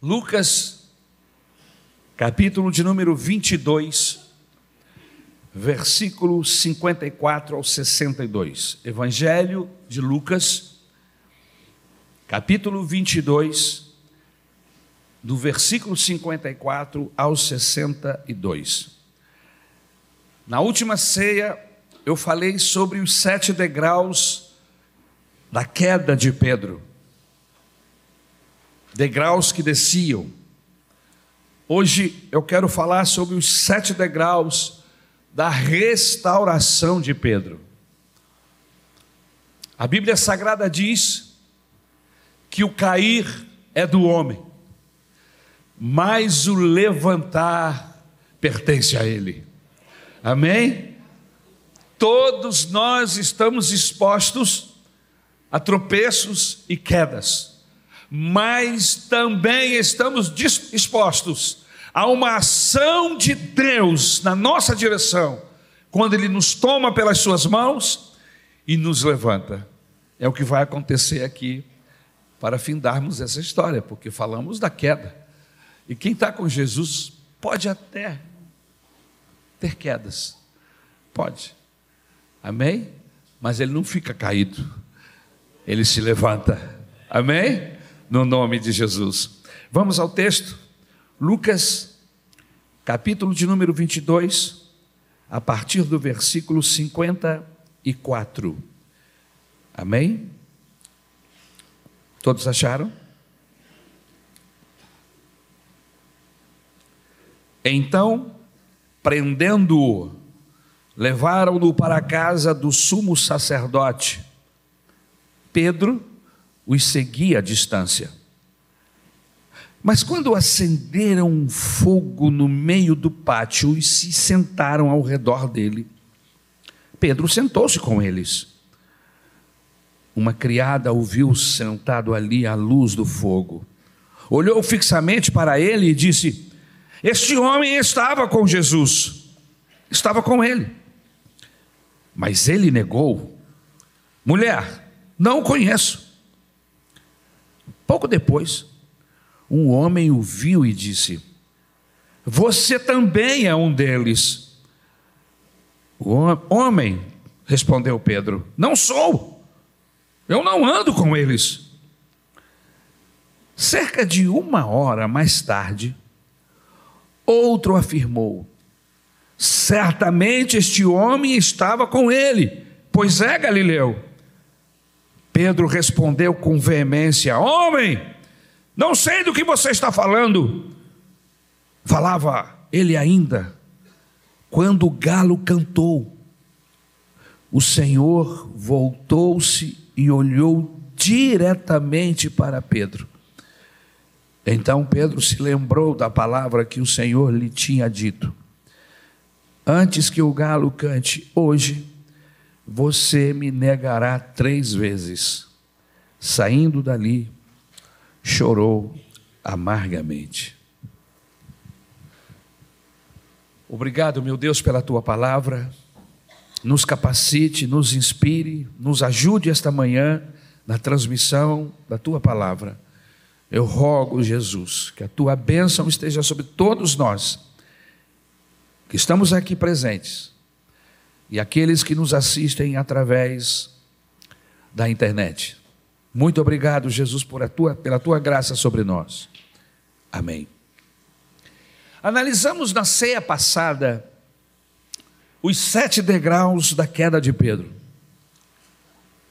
Lucas, capítulo de número 22, versículo 54 ao 62. Evangelho de Lucas, capítulo 22, do versículo 54 ao 62. Na última ceia, eu falei sobre os sete degraus da queda de Pedro degraus que desciam. Hoje eu quero falar sobre os sete degraus da restauração de Pedro. A Bíblia Sagrada diz que o cair é do homem, mas o levantar pertence a ele. Amém? Todos nós estamos expostos a tropeços e quedas mas também estamos dispostos a uma ação de Deus na nossa direção, quando Ele nos toma pelas Suas mãos e nos levanta. É o que vai acontecer aqui para findarmos essa história, porque falamos da queda. E quem está com Jesus pode até ter quedas, pode, amém? Mas ele não fica caído, ele se levanta, amém? No nome de Jesus. Vamos ao texto, Lucas, capítulo de número 22, a partir do versículo 54. Amém? Todos acharam? Então, prendendo-o, levaram-no para a casa do sumo sacerdote. Pedro os seguia à distância. Mas quando acenderam um fogo no meio do pátio e se sentaram ao redor dele, Pedro sentou-se com eles. Uma criada o viu sentado ali à luz do fogo. Olhou fixamente para ele e disse: Este homem estava com Jesus, estava com ele. Mas ele negou: Mulher, não o conheço. Pouco depois, um homem o viu e disse: Você também é um deles. O homem, respondeu Pedro: Não sou. Eu não ando com eles. Cerca de uma hora mais tarde, outro afirmou: Certamente este homem estava com ele, pois é Galileu. Pedro respondeu com veemência: Homem, não sei do que você está falando. Falava ele ainda, quando o galo cantou. O Senhor voltou-se e olhou diretamente para Pedro. Então Pedro se lembrou da palavra que o Senhor lhe tinha dito: Antes que o galo cante, hoje você me negará três vezes. Saindo dali, chorou amargamente. Obrigado, meu Deus, pela tua palavra. Nos capacite, nos inspire, nos ajude esta manhã na transmissão da tua palavra. Eu rogo, Jesus, que a tua bênção esteja sobre todos nós que estamos aqui presentes e aqueles que nos assistem através da internet. Muito obrigado, Jesus, por a tua, pela tua graça sobre nós. Amém. Analisamos na ceia passada os sete degraus da queda de Pedro.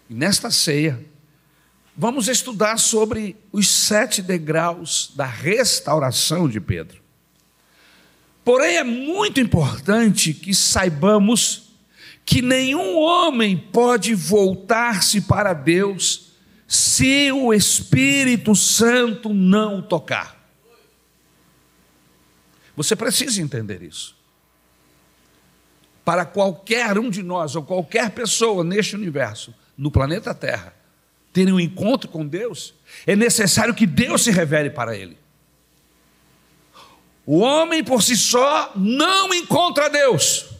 E nesta ceia, vamos estudar sobre os sete degraus da restauração de Pedro. Porém, é muito importante que saibamos que nenhum homem pode voltar-se para Deus se o Espírito Santo não o tocar. Você precisa entender isso. Para qualquer um de nós, ou qualquer pessoa neste universo, no planeta Terra, ter um encontro com Deus, é necessário que Deus se revele para ele. O homem por si só não encontra Deus.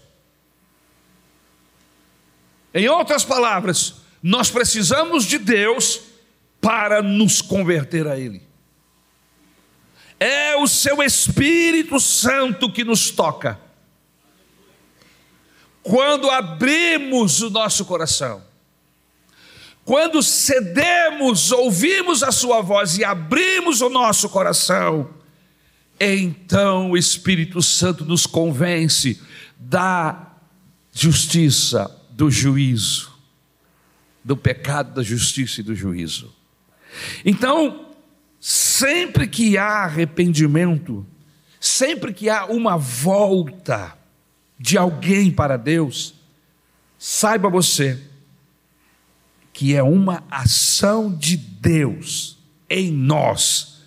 Em outras palavras, nós precisamos de Deus para nos converter a Ele. É o seu Espírito Santo que nos toca. Quando abrimos o nosso coração, quando cedemos, ouvimos a Sua voz e abrimos o nosso coração, então o Espírito Santo nos convence da justiça, do juízo, do pecado, da justiça e do juízo. Então, sempre que há arrependimento, sempre que há uma volta de alguém para Deus, saiba você que é uma ação de Deus em nós,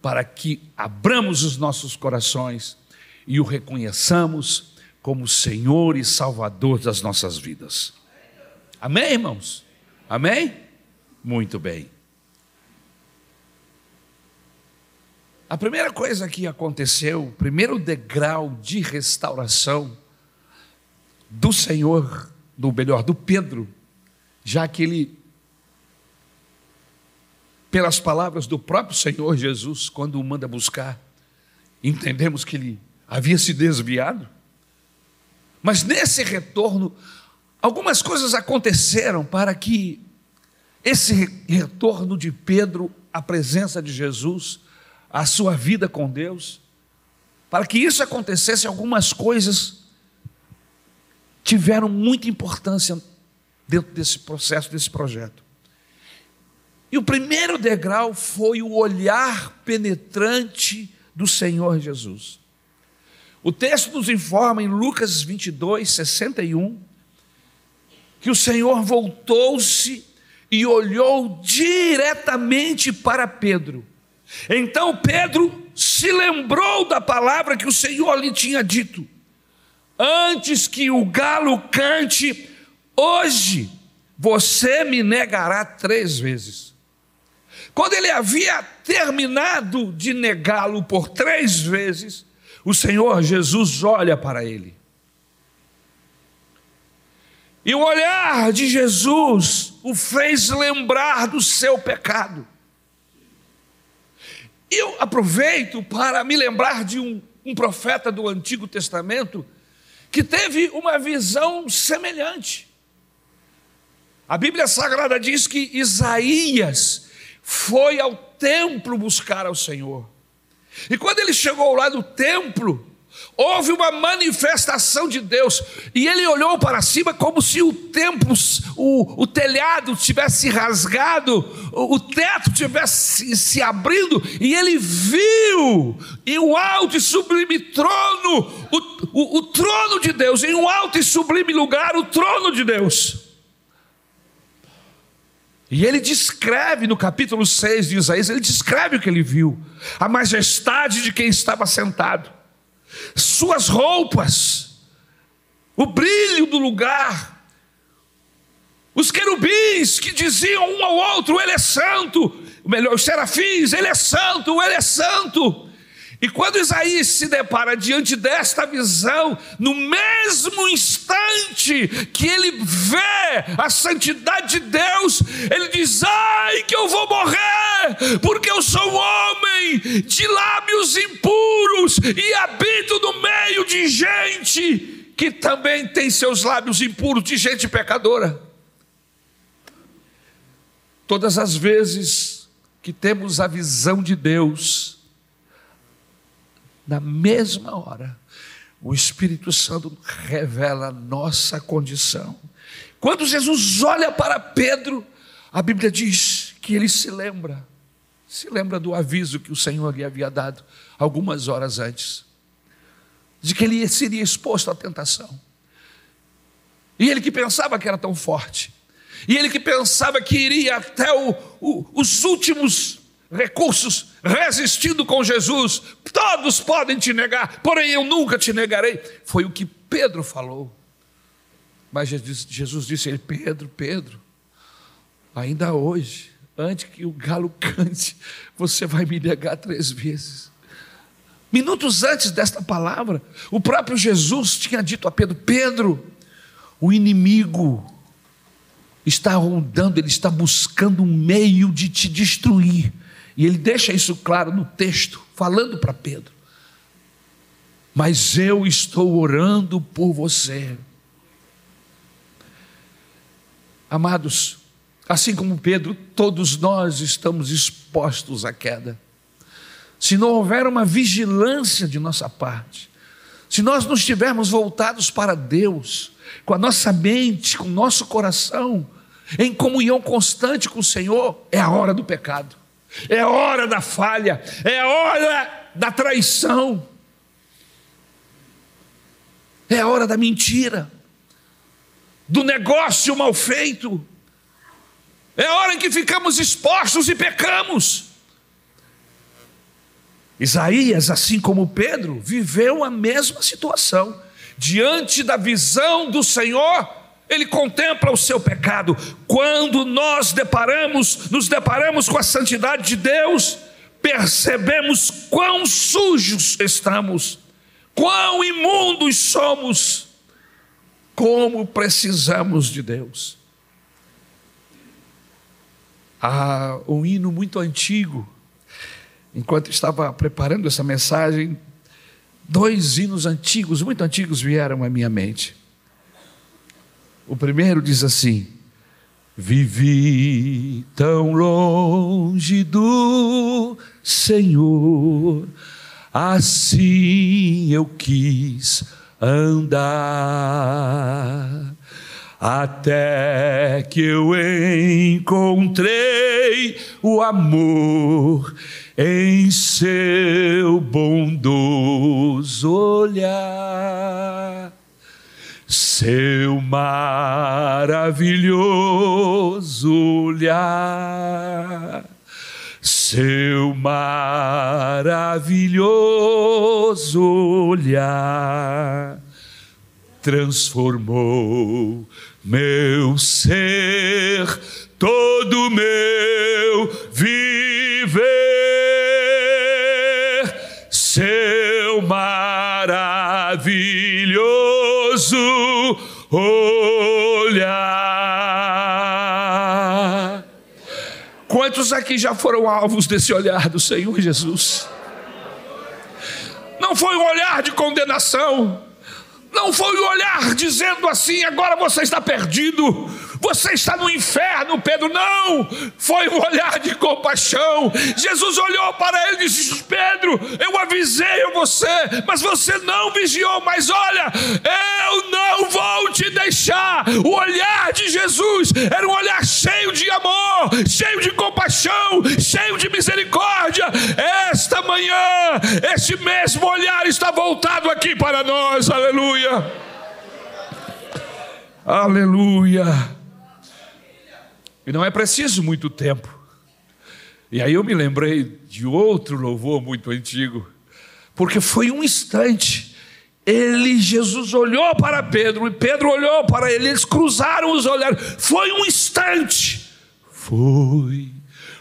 para que abramos os nossos corações e o reconheçamos como Senhor e Salvador das nossas vidas. Amém, irmãos? Amém? Muito bem. A primeira coisa que aconteceu, o primeiro degrau de restauração do Senhor, do melhor, do Pedro, já que ele, pelas palavras do próprio Senhor Jesus, quando o manda buscar, entendemos que ele havia se desviado. Mas nesse retorno, algumas coisas aconteceram para que esse retorno de Pedro à presença de Jesus a sua vida com Deus. Para que isso acontecesse, algumas coisas tiveram muita importância dentro desse processo, desse projeto. E o primeiro degrau foi o olhar penetrante do Senhor Jesus. O texto nos informa em Lucas 22, 61, que o Senhor voltou-se e olhou diretamente para Pedro então Pedro se lembrou da palavra que o Senhor lhe tinha dito: Antes que o galo cante, hoje você me negará três vezes. Quando ele havia terminado de negá-lo por três vezes, o Senhor Jesus olha para ele. E o olhar de Jesus o fez lembrar do seu pecado. Eu aproveito para me lembrar de um, um profeta do Antigo Testamento que teve uma visão semelhante. A Bíblia Sagrada diz que Isaías foi ao templo buscar ao Senhor. E quando ele chegou lá no templo, houve uma manifestação de Deus, e ele olhou para cima como se o templo, o, o telhado tivesse rasgado, o, o teto tivesse se abrindo, e ele viu em um alto e sublime trono, o, o, o trono de Deus, em um alto e sublime lugar, o trono de Deus. E ele descreve no capítulo 6 de Isaías, ele descreve o que ele viu, a majestade de quem estava sentado. Suas roupas, o brilho do lugar, os querubins que diziam um ao outro: Ele é santo, melhor, os serafins, Ele é santo, Ele é santo. E quando Isaías se depara diante desta visão, no mesmo instante que ele vê a santidade de Deus, ele diz: Ai, que eu vou morrer, porque eu sou um homem de lábios impuros e habito no meio de gente que também tem seus lábios impuros, de gente pecadora. Todas as vezes que temos a visão de Deus, na mesma hora, o Espírito Santo revela nossa condição. Quando Jesus olha para Pedro, a Bíblia diz que ele se lembra, se lembra do aviso que o Senhor lhe havia dado algumas horas antes, de que ele seria exposto à tentação. E ele que pensava que era tão forte, e ele que pensava que iria até o, o, os últimos recursos, resistindo com Jesus. Todos podem te negar, porém eu nunca te negarei. Foi o que Pedro falou. Mas Jesus disse a ele: Pedro, Pedro, ainda hoje, antes que o galo cante, você vai me negar três vezes. Minutos antes desta palavra, o próprio Jesus tinha dito a Pedro: Pedro, o inimigo está rondando, ele está buscando um meio de te destruir E ele deixa isso claro no texto, falando para Pedro. Mas eu estou orando por você. Amados, assim como Pedro, todos nós estamos expostos à queda. Se não houver uma vigilância de nossa parte, se nós não estivermos voltados para Deus, com a nossa mente, com o nosso coração, em comunhão constante com o Senhor, é a hora do pecado, é hora da falha, é hora da traição, é hora da mentira, do negócio mal feito, é hora em que ficamos expostos e pecamos. Isaías, assim como Pedro, viveu a mesma situação. Diante da visão do Senhor, ele contempla o seu pecado. Quando nós deparamos, nos deparamos com a santidade de Deus, percebemos quão sujos estamos, quão imundos somos, como precisamos de Deus. Há um hino muito antigo enquanto estava preparando essa mensagem, dois hinos antigos, muito antigos, vieram à minha mente. O primeiro diz assim: Vivi tão longe do Senhor, assim eu quis andar. Até que eu encontrei o amor em seu bondoso olhar, seu maravilhoso olhar, seu maravilhoso olhar transformou meu ser, todo meu viver, seu maravilhoso olhar. Quantos aqui já foram alvos desse olhar do Senhor Jesus? Não foi um olhar de condenação, não foi o olhar dizendo assim: agora você está perdido, você está no inferno, Pedro. Não, foi um olhar de compaixão. Jesus olhou para ele e disse: Pedro, eu avisei a você, mas você não vigiou. Mas olha, eu não vou te deixar. O olhar de Jesus era um olhar cheio de amor, cheio de compaixão, cheio de misericórdia. Esta manhã, este mesmo olhar está voltado aqui para nós. Aleluia. Aleluia. E não é preciso muito tempo. E aí eu me lembrei de outro louvor muito antigo, porque foi um instante. Ele, Jesus olhou para Pedro e Pedro olhou para ele, eles cruzaram os olhares. Foi um instante. Foi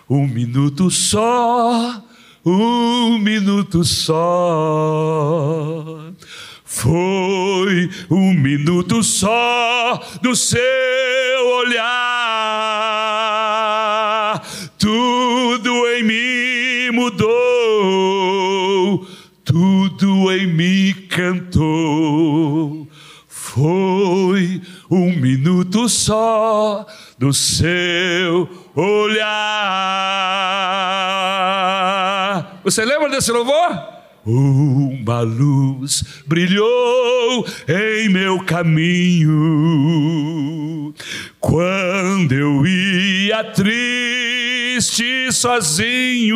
um minuto só, um minuto só. Foi um minuto só do seu olhar, tudo em mim mudou, tudo em mim cantou. Um minuto só do seu olhar. Você lembra desse louvor? Uma luz brilhou em meu caminho quando eu ia triste sozinho.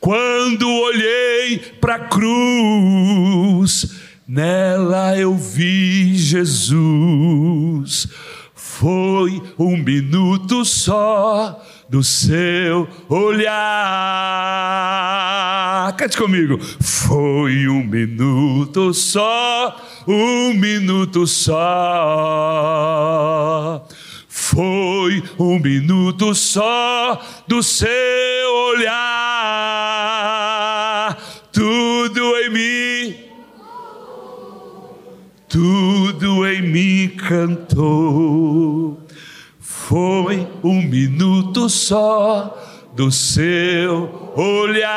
Quando olhei para a cruz, nela eu vi Jesus. Foi um minuto só do seu olhar. Cante comigo. Foi um minuto só, um minuto só. Foi um minuto só do seu olhar. Tudo em mim, tudo em mim cantou foi um minuto só do seu olhar.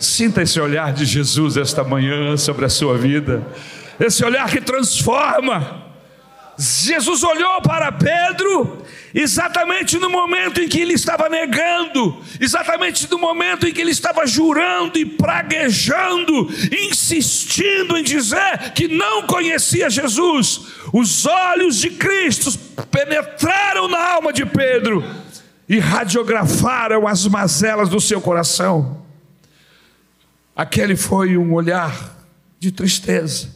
Sinta esse olhar de Jesus esta manhã sobre a sua vida, esse olhar que transforma. Jesus olhou para Pedro exatamente no momento em que ele estava negando, exatamente no momento em que ele estava jurando e praguejando, insistindo em dizer que não conhecia Jesus. Os olhos de Cristo penetraram na alma de Pedro e radiografaram as mazelas do seu coração. Aquele foi um olhar de tristeza,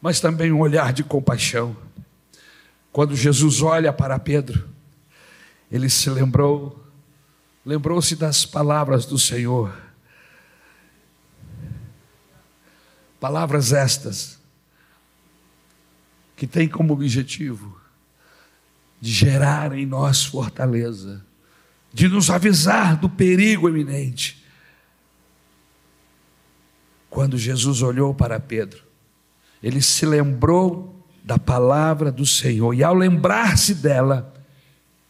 mas também um olhar de compaixão. Quando Jesus olha para Pedro, ele se lembrou, lembrou-se das palavras do Senhor. Palavras estas, que têm como objetivo de gerar em nós fortaleza, de nos avisar do perigo iminente. Quando Jesus olhou para Pedro, ele se lembrou da palavra do Senhor, e ao lembrar-se dela,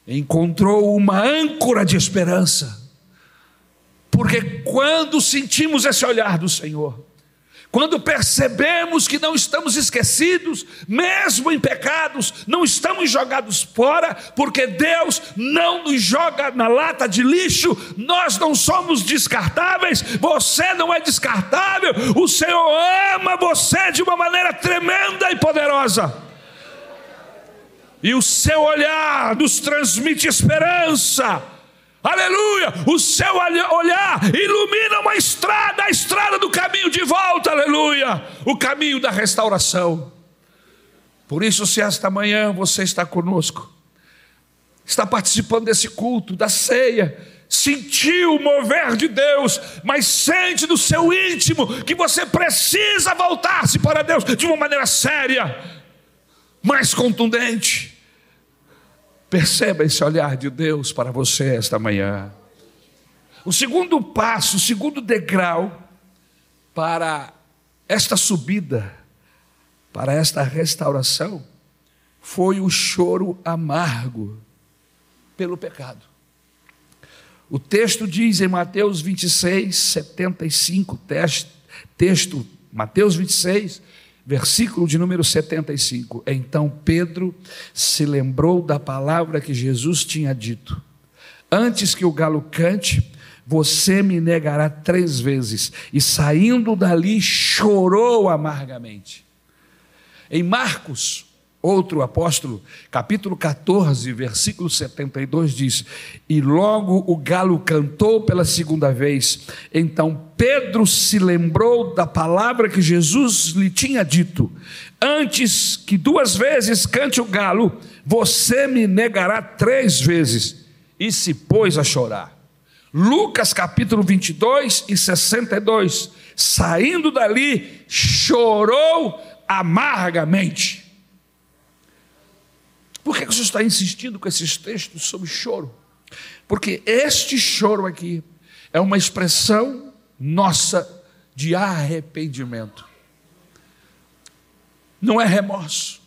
encontrou uma âncora de esperança, porque quando sentimos esse olhar do Senhor, quando percebemos que não estamos esquecidos, mesmo em pecados, não estamos jogados fora, porque Deus não nos joga na lata de lixo, nós não somos descartáveis, você não é descartável, o Senhor ama você de uma maneira tremenda e poderosa. E o seu olhar nos transmite esperança, Aleluia! O seu olhar ilumina uma estrada, a estrada do caminho de volta, aleluia! O caminho da restauração. Por isso, se esta manhã você está conosco, está participando desse culto, da ceia, sentiu o mover de Deus, mas sente no seu íntimo que você precisa voltar-se para Deus de uma maneira séria, mais contundente. Perceba esse olhar de Deus para você esta manhã. O segundo passo, o segundo degrau para esta subida, para esta restauração, foi o choro amargo pelo pecado. O texto diz em Mateus 26, 75, texto, Mateus 26, Versículo de número 75. Então Pedro se lembrou da palavra que Jesus tinha dito: Antes que o galo cante, você me negará três vezes. E saindo dali, chorou amargamente. Em Marcos, Outro apóstolo, capítulo 14, versículo 72 diz: E logo o galo cantou pela segunda vez. Então Pedro se lembrou da palavra que Jesus lhe tinha dito: Antes que duas vezes cante o galo, você me negará três vezes. E se pôs a chorar. Lucas capítulo 22 e 62. Saindo dali, chorou amargamente. Por que você está insistindo com esses textos sobre choro? Porque este choro aqui é uma expressão nossa de arrependimento. Não é remorso.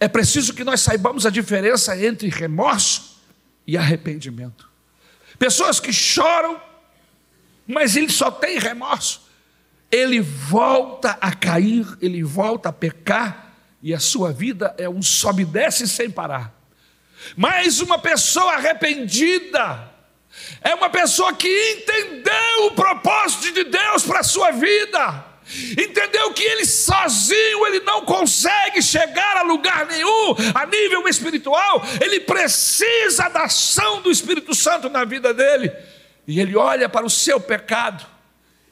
É preciso que nós saibamos a diferença entre remorso e arrependimento. Pessoas que choram, mas ele só tem remorso. Ele volta a cair, ele volta a pecar, e a sua vida é um sobe e desce sem parar. Mas uma pessoa arrependida é uma pessoa que entendeu o propósito de Deus para a sua vida. Entendeu que ele sozinho ele não consegue chegar a lugar nenhum a nível espiritual, ele precisa da ação do Espírito Santo na vida dele. E ele olha para o seu pecado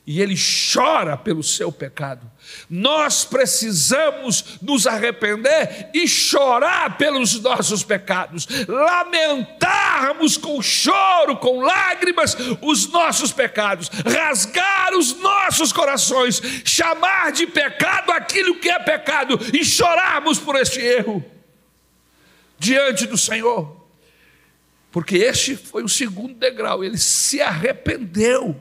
e ele chora pelo seu pecado. Nós precisamos nos arrepender e chorar pelos nossos pecados, lamentarmos com choro, com lágrimas, os nossos pecados, rasgar os nossos corações, chamar de pecado aquilo que é pecado e chorarmos por este erro diante do Senhor. Porque este foi o segundo degrau, ele se arrependeu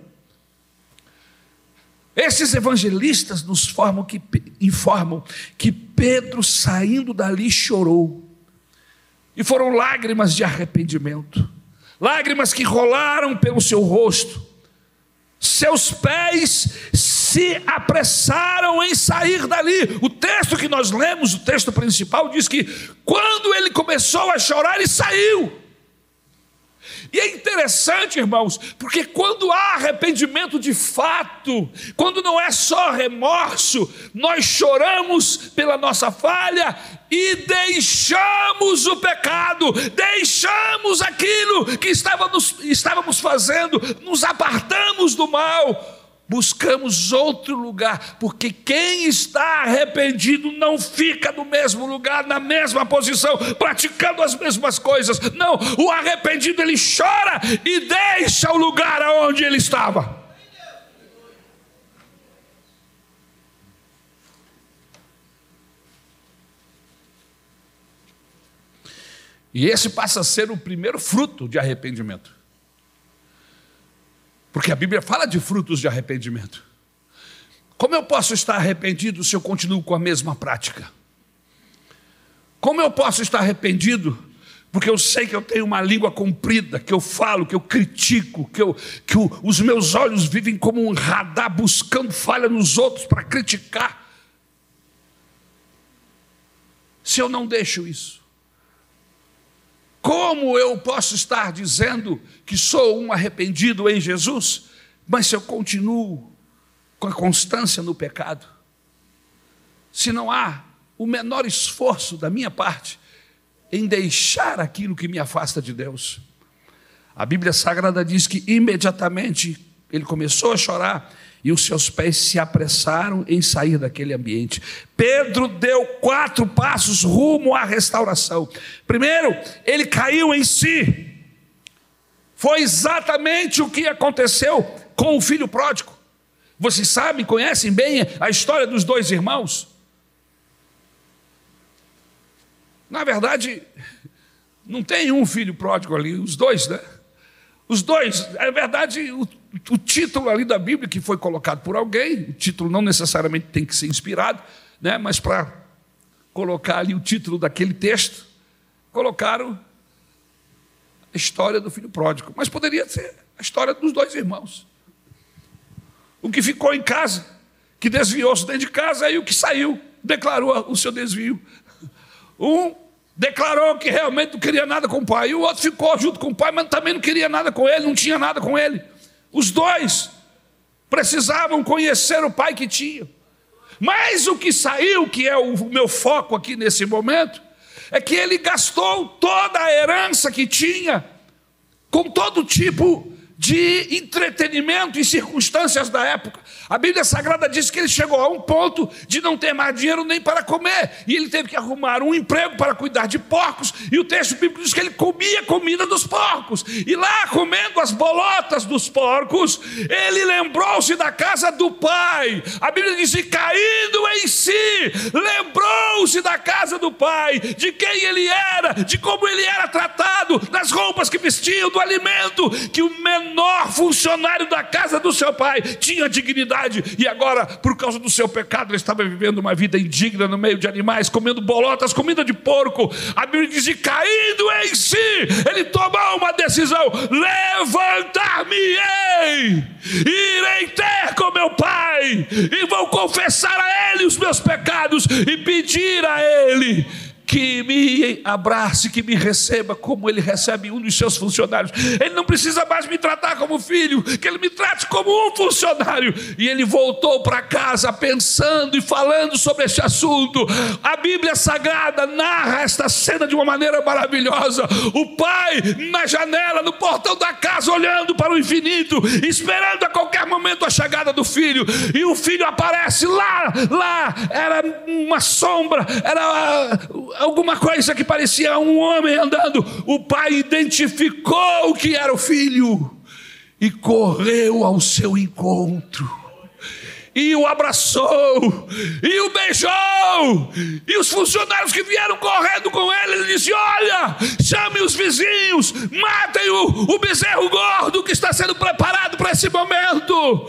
esses evangelistas nos formam que, informam que Pedro, saindo dali, chorou. E foram lágrimas de arrependimento, lágrimas que rolaram pelo seu rosto. Seus pés se apressaram em sair dali. O texto que nós lemos, o texto principal, diz que quando ele começou a chorar, ele saiu. E é interessante, irmãos, porque quando há arrependimento de fato, quando não é só remorso, nós choramos pela nossa falha e deixamos o pecado, deixamos aquilo que estávamos, estávamos fazendo, nos apartamos do mal buscamos outro lugar, porque quem está arrependido não fica no mesmo lugar, na mesma posição, praticando as mesmas coisas. Não, o arrependido ele chora e deixa o lugar aonde ele estava. E esse passa a ser o primeiro fruto de arrependimento. Porque a Bíblia fala de frutos de arrependimento. Como eu posso estar arrependido se eu continuo com a mesma prática? Como eu posso estar arrependido porque eu sei que eu tenho uma língua comprida, que eu falo, que eu critico, que, eu, que o, os meus olhos vivem como um radar buscando falha nos outros para criticar. Se eu não deixo isso, como eu posso estar dizendo que sou um arrependido em Jesus, mas se eu continuo com a constância no pecado? Se não há o menor esforço da minha parte em deixar aquilo que me afasta de Deus. A Bíblia Sagrada diz que imediatamente ele começou a chorar e os seus pés se apressaram em sair daquele ambiente. Pedro deu quatro passos rumo à restauração. Primeiro, ele caiu em si. Foi exatamente o que aconteceu com o filho pródigo. Vocês sabem, conhecem bem a história dos dois irmãos? Na verdade, não tem um filho pródigo ali, os dois, né? Os dois, é verdade, o, o, título ali da Bíblia que foi colocado por alguém, o título não necessariamente tem que ser inspirado, né, mas para colocar ali o título daquele texto, colocaram a história do filho pródigo, mas poderia ser a história dos dois irmãos. O que ficou em casa, que desviou-se dentro de casa, e o que saiu, declarou o seu desvio. Um declarou que realmente não queria nada com o pai, e o outro ficou junto com o pai, mas também não queria nada com ele, não tinha nada com ele. Os dois precisavam conhecer o pai que tinham. Mas o que saiu, que é o meu foco aqui nesse momento, é que ele gastou toda a herança que tinha com todo tipo de entretenimento e circunstâncias da época. A Bíblia Sagrada diz que ele chegou a um ponto de não ter mais dinheiro nem para comer, e ele teve que arrumar um emprego para cuidar de porcos, e o texto bíblico diz que ele comia comida dos porcos, e lá comendo as bolotas dos porcos, ele lembrou-se da casa do pai. A Bíblia diz: que caindo em si, lembrou-se da casa do pai, de quem ele era, de como ele era tratado, das roupas que vestia, do alimento, que o menor funcionário da casa do seu pai tinha dignidade e agora, por causa do seu pecado, ele estava vivendo uma vida indigna no meio de animais, comendo bolotas, comida de porco. A Bíblia diz: e caindo em si, ele tomou uma decisão: levantar-me-ei, irei ter com meu pai, e vou confessar a ele os meus pecados e pedir a ele que me abrace, que me receba como ele recebe um dos seus funcionários. Ele não precisa mais me tratar como filho, que ele me trate como um funcionário. E ele voltou para casa pensando e falando sobre este assunto. A Bíblia Sagrada narra esta cena de uma maneira maravilhosa. O pai na janela, no portão da casa, olhando para o infinito, esperando a qualquer momento a chegada do filho. E o filho aparece lá, lá, era uma sombra, era alguma coisa que parecia um homem andando. O pai identificou que era o filho e correu ao seu encontro. E o abraçou, e o beijou, e os funcionários que vieram correndo com ele, ele disse: Olha, chame os vizinhos, matem o, o bezerro gordo que está sendo preparado para esse momento.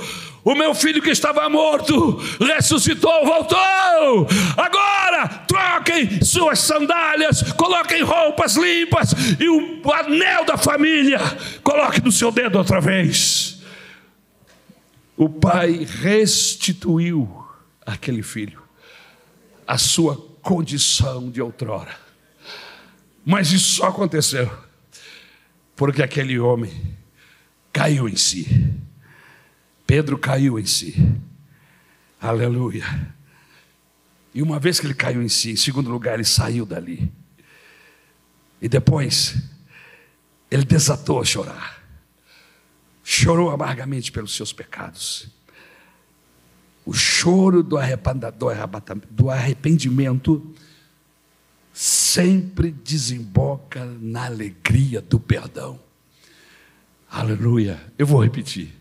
O meu filho que estava morto ressuscitou, voltou. Agora troquem suas sandálias, coloquem roupas limpas e o anel da família, coloque no seu dedo outra vez. O pai restituiu aquele filho a sua condição de outrora. Mas isso só aconteceu porque aquele homem caiu em si. Pedro caiu em si. Aleluia. E uma vez que ele caiu em si, em segundo lugar, ele saiu dali. E depois, ele desatou a chorar. Chorou amargamente pelos seus pecados. O choro do arrependimento sempre desemboca na alegria do perdão. Aleluia. Eu vou repetir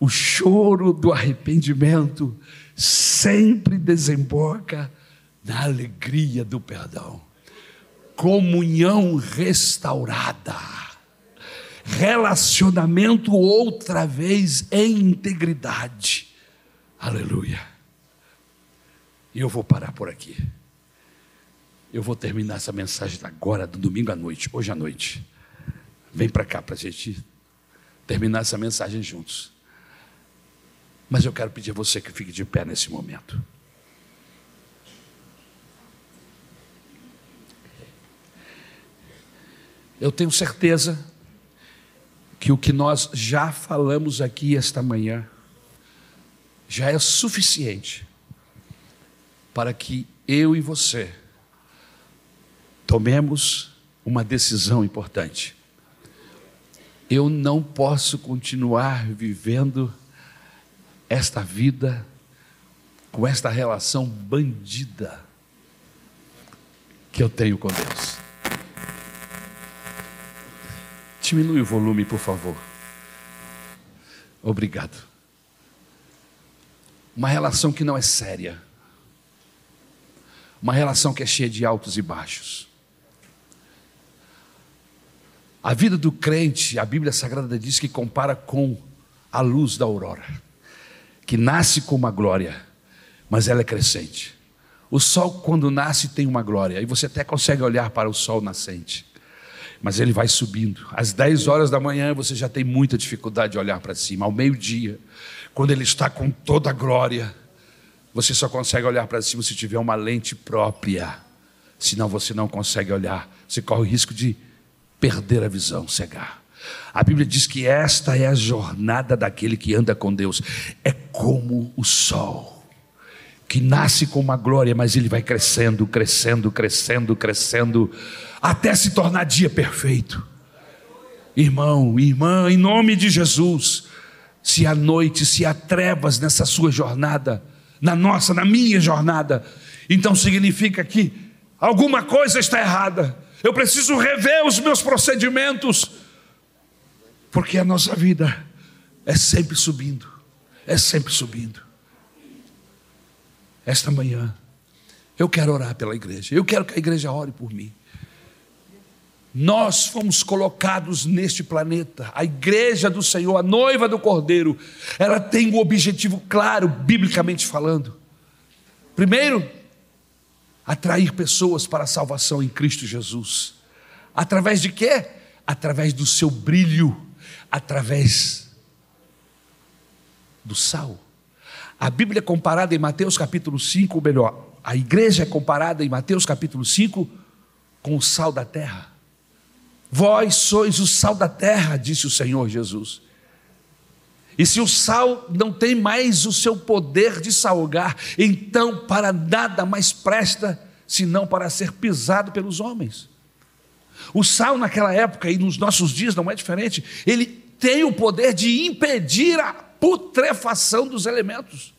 o choro do arrependimento sempre desemboca na alegria do perdão. Comunhão restaurada, relacionamento outra vez em integridade. Aleluia. E eu vou parar por aqui. Eu vou terminar essa mensagem agora, do domingo à noite, hoje à noite. Vem para cá para a gente terminar essa mensagem juntos. Mas eu quero pedir a você que fique de pé nesse momento. Eu tenho certeza que o que nós já falamos aqui esta manhã já é suficiente para que eu e você tomemos uma decisão importante. Eu não posso continuar vivendo esta vida com esta relação bandida que eu tenho com Deus. Diminui o volume, por favor. Obrigado. Uma relação que não é séria. Uma relação que é cheia de altos e baixos. A vida do crente, a Bíblia Sagrada diz que compara com a luz da aurora que nasce com uma glória, mas ela é crescente. O sol, quando nasce, tem uma glória, e você até consegue olhar para o sol nascente, mas ele vai subindo. Às 10 horas da manhã, você já tem muita dificuldade de olhar para cima. Ao meio-dia, quando ele está com toda a glória, você só consegue olhar para cima se tiver uma lente própria, senão você não consegue olhar, você corre o risco de perder a visão, cegar. A Bíblia diz que esta é a jornada daquele que anda com Deus. É como o sol, que nasce com uma glória, mas ele vai crescendo, crescendo, crescendo, crescendo, até se tornar dia perfeito. Irmão, irmã, em nome de Jesus, se há noite, se há trevas nessa sua jornada, na nossa, na minha jornada, então significa que alguma coisa está errada. Eu preciso rever os meus procedimentos porque a nossa vida é sempre subindo, é sempre subindo. Esta manhã, eu quero orar pela igreja, eu quero que a igreja ore por mim. Nós fomos colocados neste planeta, a igreja do Senhor, a noiva do Cordeiro, ela tem um objetivo claro, biblicamente falando. Primeiro, atrair pessoas para a salvação em Cristo Jesus. Através de quê? Através do seu brilho através do sal. A Bíblia é comparada em Mateus capítulo 5, ou melhor, a igreja é comparada em Mateus capítulo 5 com o sal da terra. Vós sois o sal da terra, disse o Senhor Jesus. E se o sal não tem mais o seu poder de salgar, então para nada mais presta senão para ser pisado pelos homens. O sal naquela época e nos nossos dias não é diferente, ele tem o poder de impedir a putrefação dos elementos.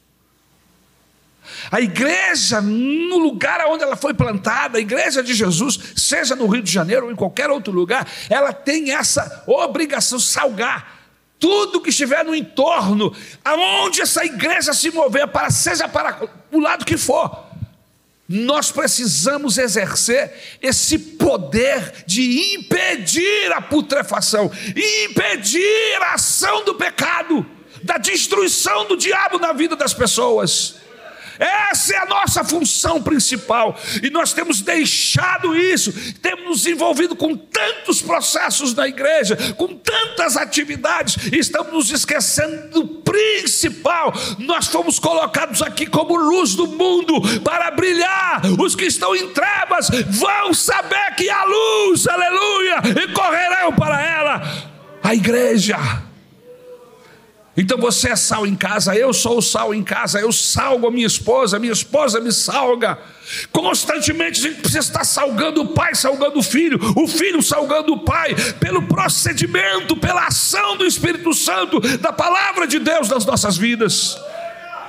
A igreja, no lugar onde ela foi plantada, a igreja de Jesus, seja no Rio de Janeiro ou em qualquer outro lugar, ela tem essa obrigação salgar tudo que estiver no entorno, aonde essa igreja se mover, para seja para o lado que for, nós precisamos exercer esse poder de impedir a putrefação, impedir a ação do pecado da destruição do diabo na vida das pessoas. Essa é a nossa função principal. E nós temos deixado isso, temos nos envolvido com tantos processos na igreja, com tantas atividades, e estamos nos esquecendo do principal. Nós fomos colocados aqui como luz do mundo para brilhar. Os que estão em trevas vão saber que há luz, aleluia, e correrão para ela. A igreja então você é sal em casa, eu sou o sal em casa, eu salgo a minha esposa, minha esposa me salga. Constantemente a gente precisa estar salgando o pai, salgando o filho, o filho salgando o pai, pelo procedimento, pela ação do Espírito Santo, da palavra de Deus nas nossas vidas.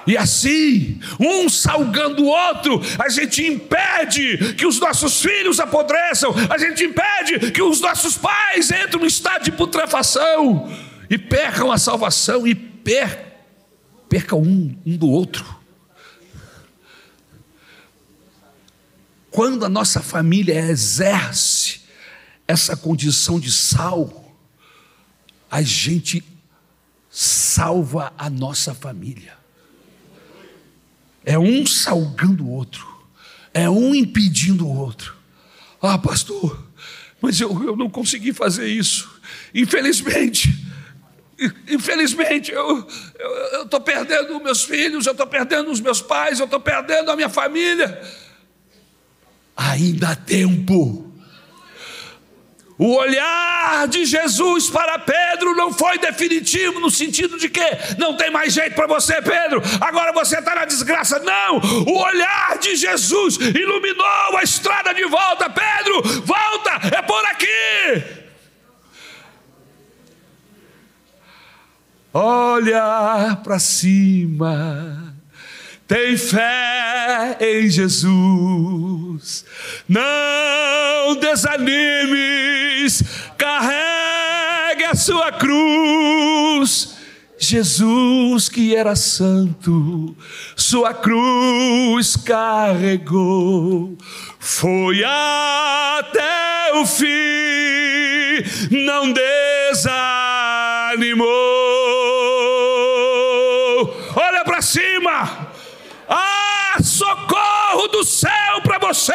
E assim, um salgando o outro, a gente impede que os nossos filhos apodreçam, a gente impede que os nossos pais entrem no estado de putrefação e percam a salvação e per, percam um, um do outro. Quando a nossa família exerce essa condição de sal, a gente salva a nossa família. É um salgando o outro, é um impedindo o outro. Ah, pastor, mas eu, eu não consegui fazer isso. Infelizmente, Infelizmente, eu estou perdendo meus filhos, eu estou perdendo os meus pais, eu estou perdendo a minha família. Ainda há tempo. O olhar de Jesus para Pedro não foi definitivo, no sentido de que não tem mais jeito para você, Pedro, agora você está na desgraça. Não, o olhar de Jesus iluminou a estrada de volta. Pedro, volta, é por aqui. Olha para cima, tem fé em Jesus, não desanimes, carregue a sua cruz. Jesus que era santo, sua cruz carregou, foi até o fim, não desanimou. Você,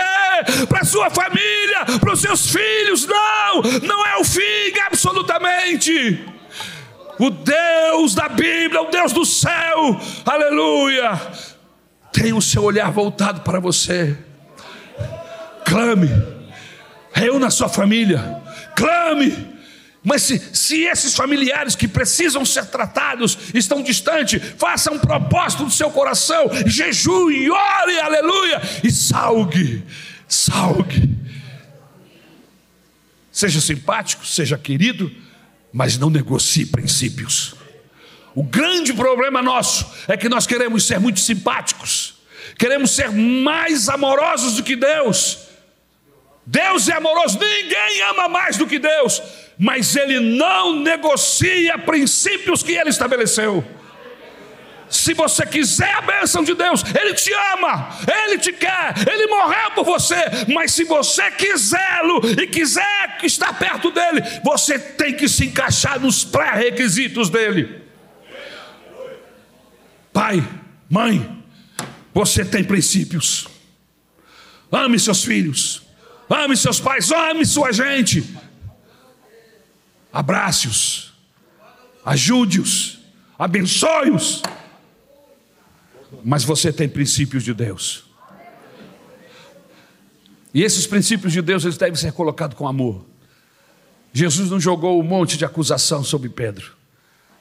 para sua família, para os seus filhos. Não, não é o fim, absolutamente. O Deus da Bíblia, o Deus do céu, aleluia, tem o seu olhar voltado para você. Clame, reúna a sua família, clame mas se, se esses familiares que precisam ser tratados estão distantes, faça um propósito do seu coração, jejue, ore, aleluia, e salgue, salgue. Seja simpático, seja querido, mas não negocie princípios. O grande problema nosso é que nós queremos ser muito simpáticos, queremos ser mais amorosos do que Deus. Deus é amoroso, ninguém ama mais do que Deus mas ele não negocia princípios que ele estabeleceu. Se você quiser a bênção de Deus, Ele te ama, Ele te quer, Ele morreu por você. Mas se você quisê-lo e quiser estar perto dele, você tem que se encaixar nos pré-requisitos dele. Pai, mãe, você tem princípios. Ame seus filhos, ame seus pais, ame sua gente abrace-os, ajude-os, abençoe-os. Mas você tem princípios de Deus. E esses princípios de Deus eles devem ser colocados com amor. Jesus não jogou um monte de acusação sobre Pedro.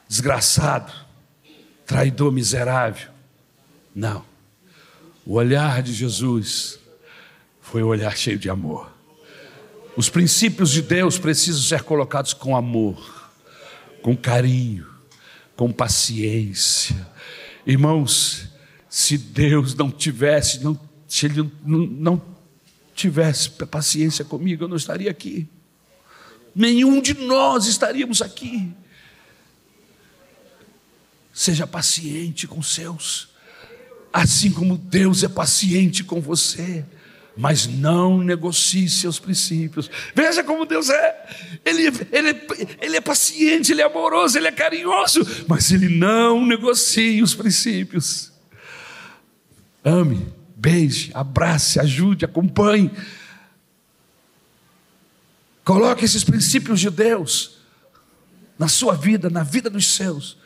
Desgraçado, traidor miserável. Não. O olhar de Jesus foi um olhar cheio de amor. Os princípios de Deus precisam ser colocados com amor, com carinho, com paciência. Irmãos, se Deus não tivesse, não, se Ele não, tivesse paciência comigo, eu não estaria aqui. Nenhum de nós estaríamos aqui. Seja paciente com seus, assim como Deus é paciente com você. Mas não negocie seus princípios. Veja como Deus é. Ele, ele, ele é paciente, ele é amoroso, ele é carinhoso, mas ele não negocia os princípios. Ame, beije, abrace, ajude, acompanhe. Coloque esses princípios de Deus na sua vida, na vida dos seus,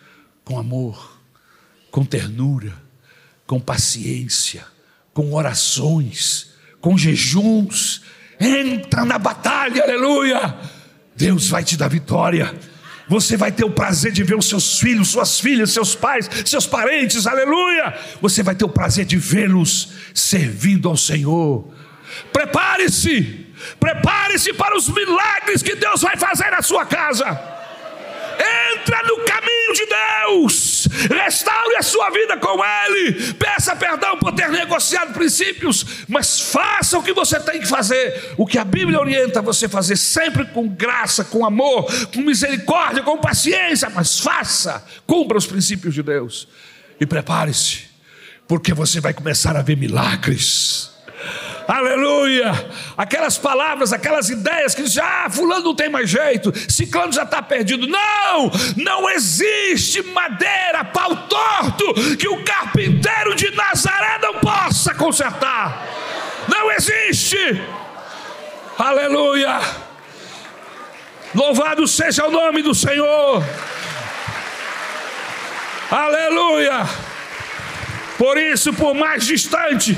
com amor, com ternura, com paciência, com orações, com jejuns. Entra na batalha, aleluia. Deus vai te dar vitória. Você vai ter o prazer de ver os seus filhos, suas filhas, seus pais, seus parentes, aleluia. Você vai ter o prazer de vê-los servindo ao Senhor. Prepare-se, prepare-se para os milagres que Deus vai fazer na sua casa. Entra no caminho de Deus, restaure a sua vida com Ele, peça perdão por ter negociado princípios, mas faça o que você tem que fazer, o que a Bíblia orienta você fazer, sempre com graça, com amor, com misericórdia, com paciência, mas faça, cumpra os princípios de Deus e prepare-se, porque você vai começar a ver milagres aleluia. Aquelas palavras, aquelas ideias que já ah, fulano não tem mais jeito, ciclano já está perdido. Não, não existe madeira, pau torto, que o carpinteiro de Nazaré não possa consertar. Não existe, aleluia. Louvado seja o nome do Senhor. Aleluia. Por isso, por mais distante,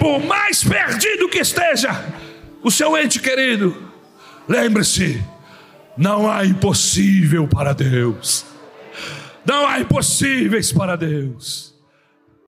por mais perdido que esteja o seu ente querido, lembre-se: não há impossível para Deus, não há impossíveis para Deus.